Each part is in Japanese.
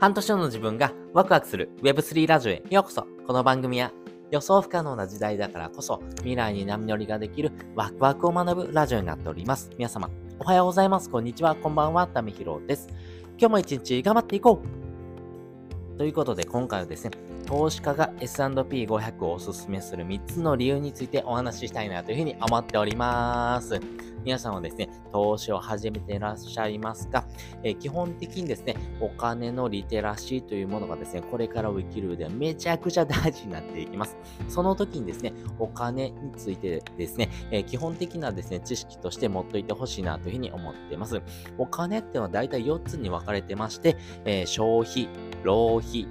半年後の自分がワクワクする Web3 ラジオへようこそ。この番組は予想不可能な時代だからこそ未来に波乗りができるワクワクを学ぶラジオになっております。皆様、おはようございます。こんにちは。こんばんは。たみひろです。今日も一日頑張っていこうということで今回はですね、投資家が S&P500 をおすすめする3つの理由についてお話ししたいなというふうに思っております。皆さんはですね、投資を始めていらっしゃいますが、えー、基本的にですね、お金のリテラシーというものがですね、これからを生きる上ではめちゃくちゃ大事になっていきます。その時にですね、お金についてですね、えー、基本的なですね、知識として持っといてほしいなというふうに思っています。お金っていうのは大体4つに分かれてまして、えー、消費、浪費、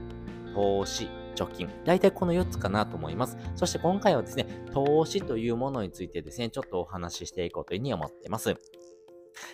投資、貯金。大体この4つかなと思います。そして今回はですね、投資というものについてですね、ちょっとお話ししていこうというふうに思っています。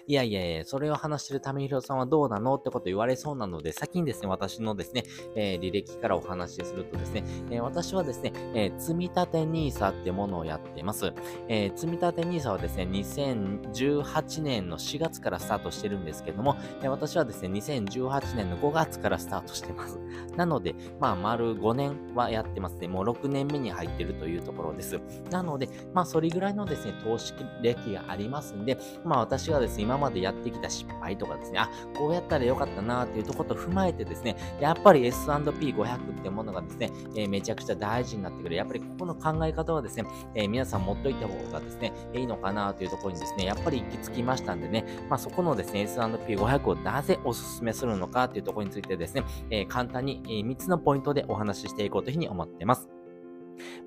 いやいやいや、それを話してるためひろさんはどうなのってこと言われそうなので、先にですね、私のですね、えー、履歴からお話しするとですね、えー、私はですね、えー、積立 NISA ってものをやっています。えー、積立 NISA はですね、2018年の4月からスタートしてるんですけども、えー、私はですね、2018年の5月からスタートしてます。なので、まあ、丸5年はやってますね。もう6年目に入ってるというところです。なので、まあ、それぐらいのですね、投資歴がありますんで、まあ、私がですね、今までやってきた失敗とかですね、あ、こうやったらよかったなっていうとこと踏まえてですね、やっぱり S&P500 ってものがですね、えー、めちゃくちゃ大事になってくる。やっぱりここの考え方はですね、えー、皆さん持っといた方がですね、いいのかなというところにですね、やっぱり行き着きましたんでね、まあそこのですね、S&P500 をなぜお勧めするのかというところについてですね、えー、簡単に3つのポイントでお話ししていこうというふうに思ってます。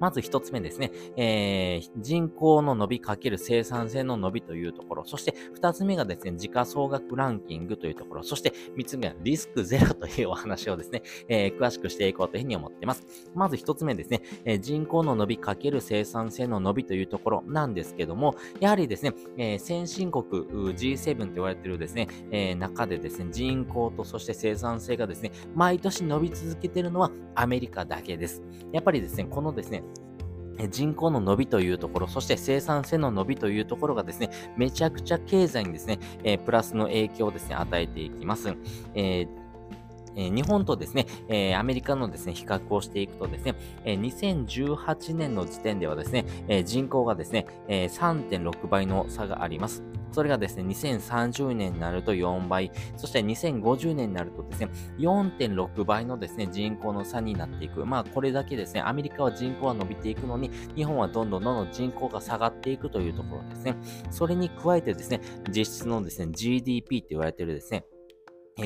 まず一つ目ですね、えー、人口の伸びかける生産性の伸びというところ、そして二つ目がですね、時価総額ランキングというところ、そして三つ目はリスクゼロというお話をですね、えー、詳しくしていこうというふうに思っています。まず一つ目ですね、えー、人口の伸びかける生産性の伸びというところなんですけども、やはりですね、えー、先進国 G7 と言われているですね、えー、中でですね、人口とそして生産性がですね、毎年伸び続けているのはアメリカだけです。やっぱりですね、このですね、人口の伸びというところ、そして生産性の伸びというところがですね、めちゃくちゃ経済にですね、えー、プラスの影響をですね、与えていきます。えーえ日本とですね、えアメリカのですね、比較をしていくとですね、え2018年の時点ではですね、え人口がですね、え3.6倍の差があります。それがですね、2030年になると4倍、そして2050年になるとですね、4.6倍のですね、人口の差になっていく。まあ、これだけですね、アメリカは人口は伸びていくのに、日本はどんどんどんどん人口が下がっていくというところですね。それに加えてですね、実質のですね、GDP って言われてるですね、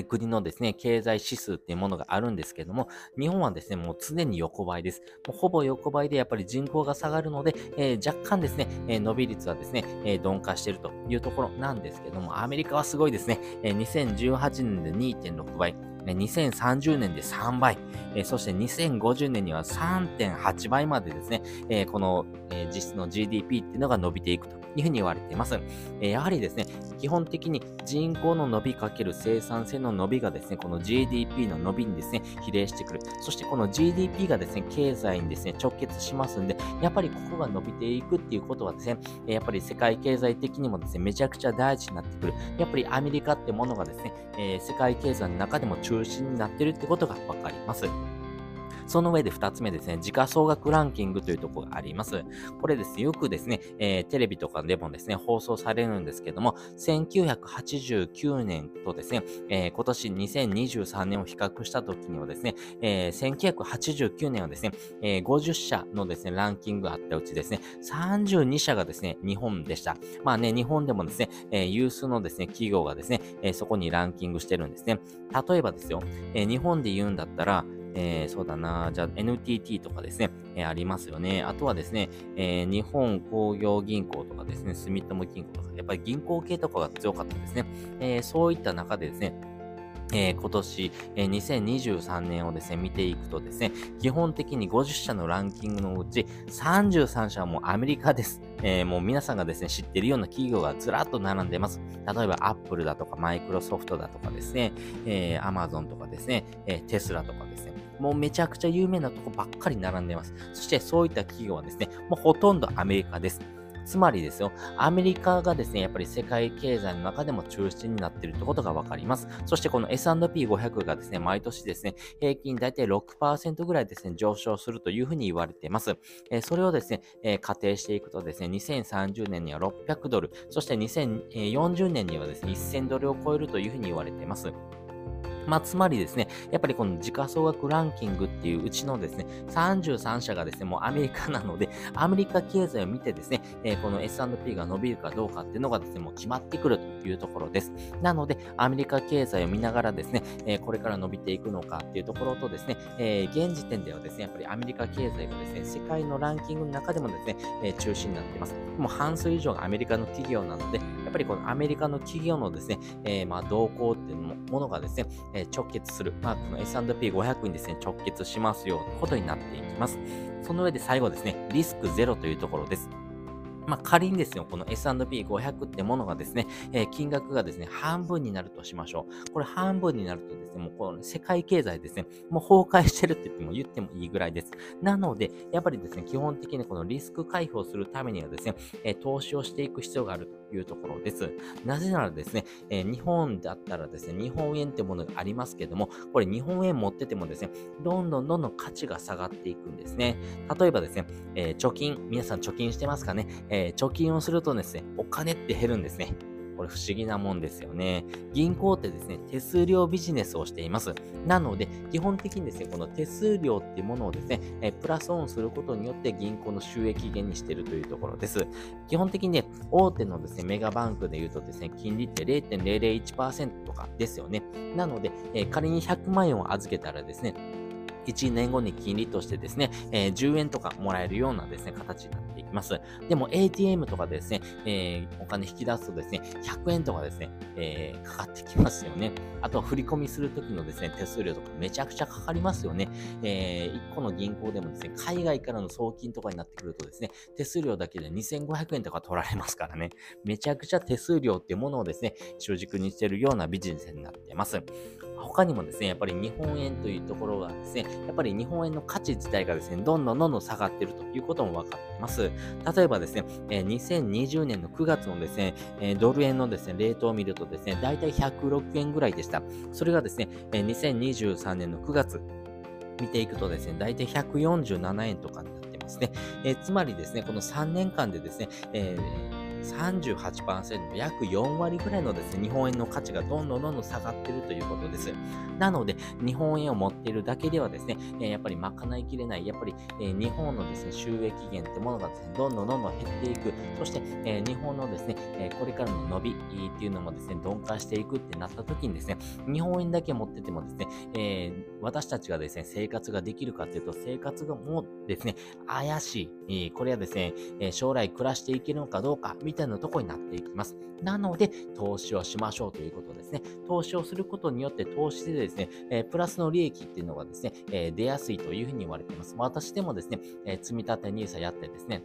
国のですね、経済指数っていうものがあるんですけども、日本はですね、もう常に横ばいです。もうほぼ横ばいでやっぱり人口が下がるので、えー、若干ですね、えー、伸び率はですね、えー、鈍化しているというところなんですけども、アメリカはすごいですね、え2018年で2.6倍、2030年で3倍、えそして2050年には3.8倍までですね、えこの、え実質の GDP っていうのが伸びていくというふうに言われています。えやはりですね、基本的に人口の伸びかける生産性の伸びがですね、この GDP の伸びにですね、比例してくる。そしてこの GDP がですね、経済にですね、直結しますんで、やっぱりここが伸びていくっていうことはですね、やっぱり世界経済的にもですね、めちゃくちゃ大事になってくる。やっぱりアメリカってものがですね、えー、世界経済の中でも中心になってるってことがわかります。その上で2つ目ですね、時価総額ランキングというところがあります。これですね、よくですね、えー、テレビとかでもですね、放送されるんですけども、1989年とですね、えー、今年2023年を比較した時にはですね、えー、1989年はですね、えー、50社のですね、ランキングがあったうちですね、32社がですね、日本でした。まあね、日本でもですね、えー、有数のですね、企業がですね、えー、そこにランキングしてるんですね。例えばですよ、えー、日本で言うんだったら、えー、そうだな、じゃあ NTT とかですね、えー、ありますよね。あとはですね、えー、日本工業銀行とかですね、住友銀行とか、やっぱり銀行系とかが強かったですね。えー、そういった中でですね、えー、今年、えー、2023年をですね、見ていくとですね、基本的に50社のランキングのうち33社はもうアメリカです。えー、もう皆さんがですね、知ってるような企業がずらっと並んでます。例えば、アップルだとか、マイクロソフトだとかですね、えー、アマゾンとかですね、えー、テスラとかですね、もうめちゃくちゃ有名なとこばっかり並んでます。そしてそういった企業はですね、もうほとんどアメリカです。つまりですよ、アメリカがですね、やっぱり世界経済の中でも中心になっているってことがわかります。そしてこの S&P500 がですね、毎年ですね、平均大体6%ぐらいですね、上昇するというふうに言われています。えー、それをですね、えー、仮定していくとですね、2030年には600ドル、そして2040年にはですね、1000ドルを超えるというふうに言われています。まあ、つまりですね、やっぱりこの時価総額ランキングっていううちのですね、33社がですね、もうアメリカなので、アメリカ経済を見てですね、えー、この S&P が伸びるかどうかっていうのがですね、もう決まってくるというところです。なので、アメリカ経済を見ながらですね、えー、これから伸びていくのかっていうところとですね、えー、現時点ではですね、やっぱりアメリカ経済がですね、世界のランキングの中でもですね、え、中心になっています。もう半数以上がアメリカの企業なので、ぱりこのアメリカの企業のですね、えー、まあ動向っていうものがですね、え直結する、まあ、この S&P500 にですね、直結しますよということになっていきます。その上で最後ですね、リスクゼロというところです。まあ、仮にですよ、この S&P500 ってものがですね、えー、金額がですね、半分になるとしましょう。これ半分になるとですね、もうこの世界経済ですね、もう崩壊してるって言っても言ってもいいぐらいです。なので、やっぱりですね、基本的にこのリスク回避をするためにはですね、えー、投資をしていく必要があるいうところです。なぜならですね、えー、日本だったらですね、日本円ってものがありますけども、これ日本円持っててもですね、どんどんどんどん価値が下がっていくんですね。例えばですね、え貯金、皆さん貯金してますかね、え貯金をするとですね、お金って減るんですね。これ不思議なもんですよね。銀行ってですね、手数料ビジネスをしています。なので、基本的にですね、この手数料っていうものをですね、えプラスオンすることによって銀行の収益源にしているというところです。基本的にね、大手のですね、メガバンクで言うとですね、金利って0.001%とかですよね。なので、え仮に100万円を預けたらですね、1年後に金利としてですね、えー、10円とかもらえるようなですね、形になってます。でも ATM とかですね、えー、お金引き出すとですね、100円とかですね、えー、かかってきますよね。あとは振り込みするときのですね、手数料とかめちゃくちゃかかりますよね。えー、1個の銀行でもですね、海外からの送金とかになってくるとですね、手数料だけで2500円とか取られますからね、めちゃくちゃ手数料っていうものをですね、主軸にしているようなビジネスになってます。他にもですね、やっぱり日本円というところがですね、やっぱり日本円の価値自体がですね、どんどんどんどん下がっているということも分かっています。例えばですね、え、2020年の9月のですね、え、ドル円のですね、レートを見るとですね、だいたい106円ぐらいでした。それがですね、え、2023年の9月、見ていくとですね、だいたい147円とかになってますね。え、つまりですね、この3年間でですね、えー38%、約4割ぐらいのですね、日本円の価値がどんどんどんどん下がってるということです。なので、日本円を持っているだけではですね、やっぱり賄いきれない、やっぱり、日本のですね、収益源ってものがですね、どんどんどんどん減っていく。そして、日本のですね、これからの伸びっていうのもですね、鈍化していくってなった時にですね、日本円だけ持っててもですね、え私たちがですね、生活ができるかっていうと、生活がもうですね、怪しい。これはですね、将来暮らしていけるのかどうか、みたいなとこになっていきます。なので、投資をしましょうということですね。投資をすることによって、投資でですね、え、プラスの利益っていうのがですね、え、出やすいというふうに言われています。私でもですね、え、積み立て NISA やってですね、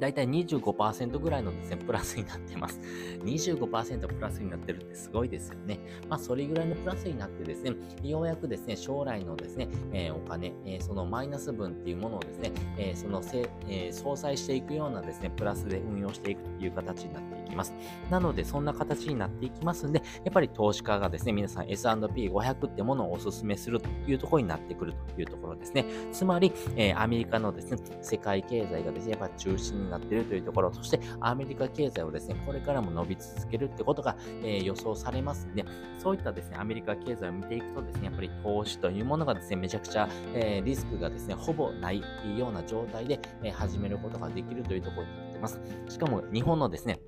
だいたい25%ぐらいのですね、プラスになってます。25%プラスになってるってすごいですよね。まあ、それぐらいのプラスになってですね、ようやくですね、将来のですね、えー、お金、えー、そのマイナス分っていうものをですね、えー、そのせ、え相殺していくようなですね、プラスで運用していくという形になってきます。なので、そんな形になっていきますんで、やっぱり投資家がですね、皆さん S&P500 ってものをお勧めするというところになってくるというところですね。つまり、えアメリカのですね、世界経済がですね、やっぱ中心になっているというところ、そしてアメリカ経済をですね、これからも伸び続けるってことが、えー、予想されますんで、そういったですね、アメリカ経済を見ていくとですね、やっぱり投資というものがですね、めちゃくちゃ、えー、リスクがですね、ほぼないような状態で、え、始めることができるというところになってます。しかも日本のですね、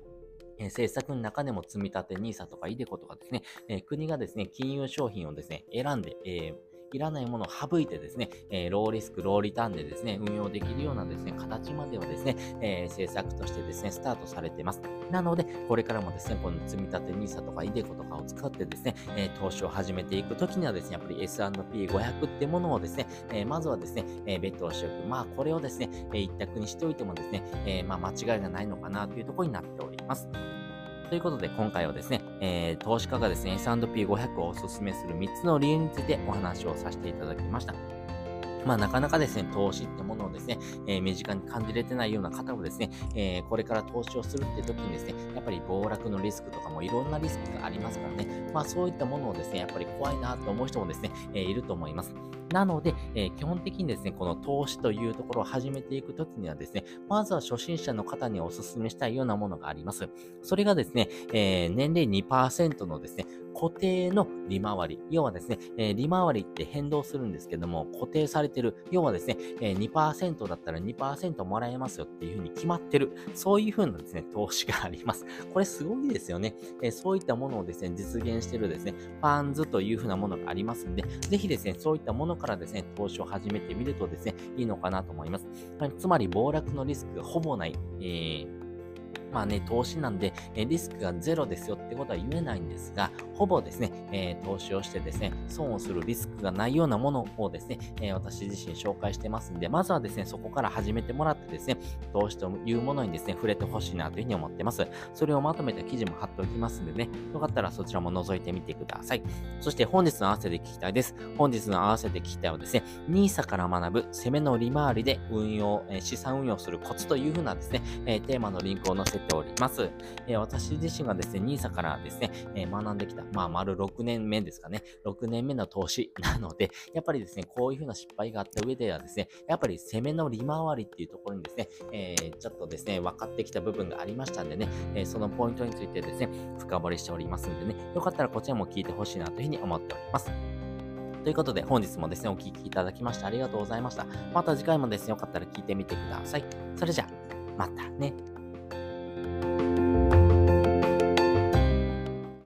え政策の中でも積み立て NISA とか iDeCo とかですね、え国がですね、金融商品をですね、選んで、えいらないものを省いてですね、えー、ローリスク、ローリターンでですね、運用できるようなですね、形まではですね、えー、政策としてですね、スタートされています。なので、これからもですね、この積み立て NISA とか iDeCo とかを使ってですね、えー、投資を始めていくときにはですね、やっぱり S&P500 ってものをですね、えまずはですね、えー、ベットをしておく。まあ、これをですね、え一択にしておいてもですね、えまあ、間違いがないのかなというところになっております。ということで、今回はですね、えー、投資家がですね、S&P500 をお勧めする3つの理由についてお話をさせていただきました。まあ、なかなかですね、投資ってものをですね、えー、身近に感じれてないような方もですね、えー、これから投資をするって時にですね、やっぱり暴落のリスクとかもいろんなリスクがありますからね、まあそういったものをですね、やっぱり怖いなと思う人もですね、えー、いると思います。なので、えー、基本的にですね、この投資というところを始めていくときにはですね、まずは初心者の方にお勧めしたいようなものがあります。それがですね、えー、年齢2%のですね、固定の利回り。要はですね、えー、利回りって変動するんですけども、固定されてる。要はですね、えー、2%だったら2%もらえますよっていうふうに決まってる。そういうふうなですね、投資があります。これすごいですよね。えー、そういったものをですね、実現してるですね、ファンズというふうなものがありますんで、ぜひですね、そういったものからですね、投資を始めてみるとですね、いいのかなと思います。つまり、暴落のリスクがほぼない、えーまあね、投資なんで、えリスクがゼロですよってことは言えないんですが、ほぼですね、えー、投資をしてですね、損をするリスクがないようなものをですね、えー、私自身紹介してますんで、まずはですね、そこから始めてもらってですね、投資というものにですね、触れてほしいなというふうに思ってます。それをまとめた記事も貼っておきますんでね、よかったらそちらも覗いてみてください。そして本日の合わせて聞きたいです。本日の合わせて聞きたいはですね、NISA から学ぶ攻めの利回りで運用、え資産運用するコツというふうなですね、えテーマのリンクを載せております。え私自身がですね、NISA からですね、え学んできた、まあ、丸6年目ですかね、6年目の投資なので、やっぱりですね、こういうふうな失敗があった上ではですね、やっぱり攻めの利回りっていうところにですね、えー、ちょっとですね、分かってきた部分がありましたんでね、えー、そのポイントについてですね、深掘りしておりますんでね、よかったらこちらも聞いてほしいなというふうに思っております。ということで、本日もですね、お聴きいただきましてありがとうございました。また次回もですね、よかったら聞いてみてください。それじゃあ、またね。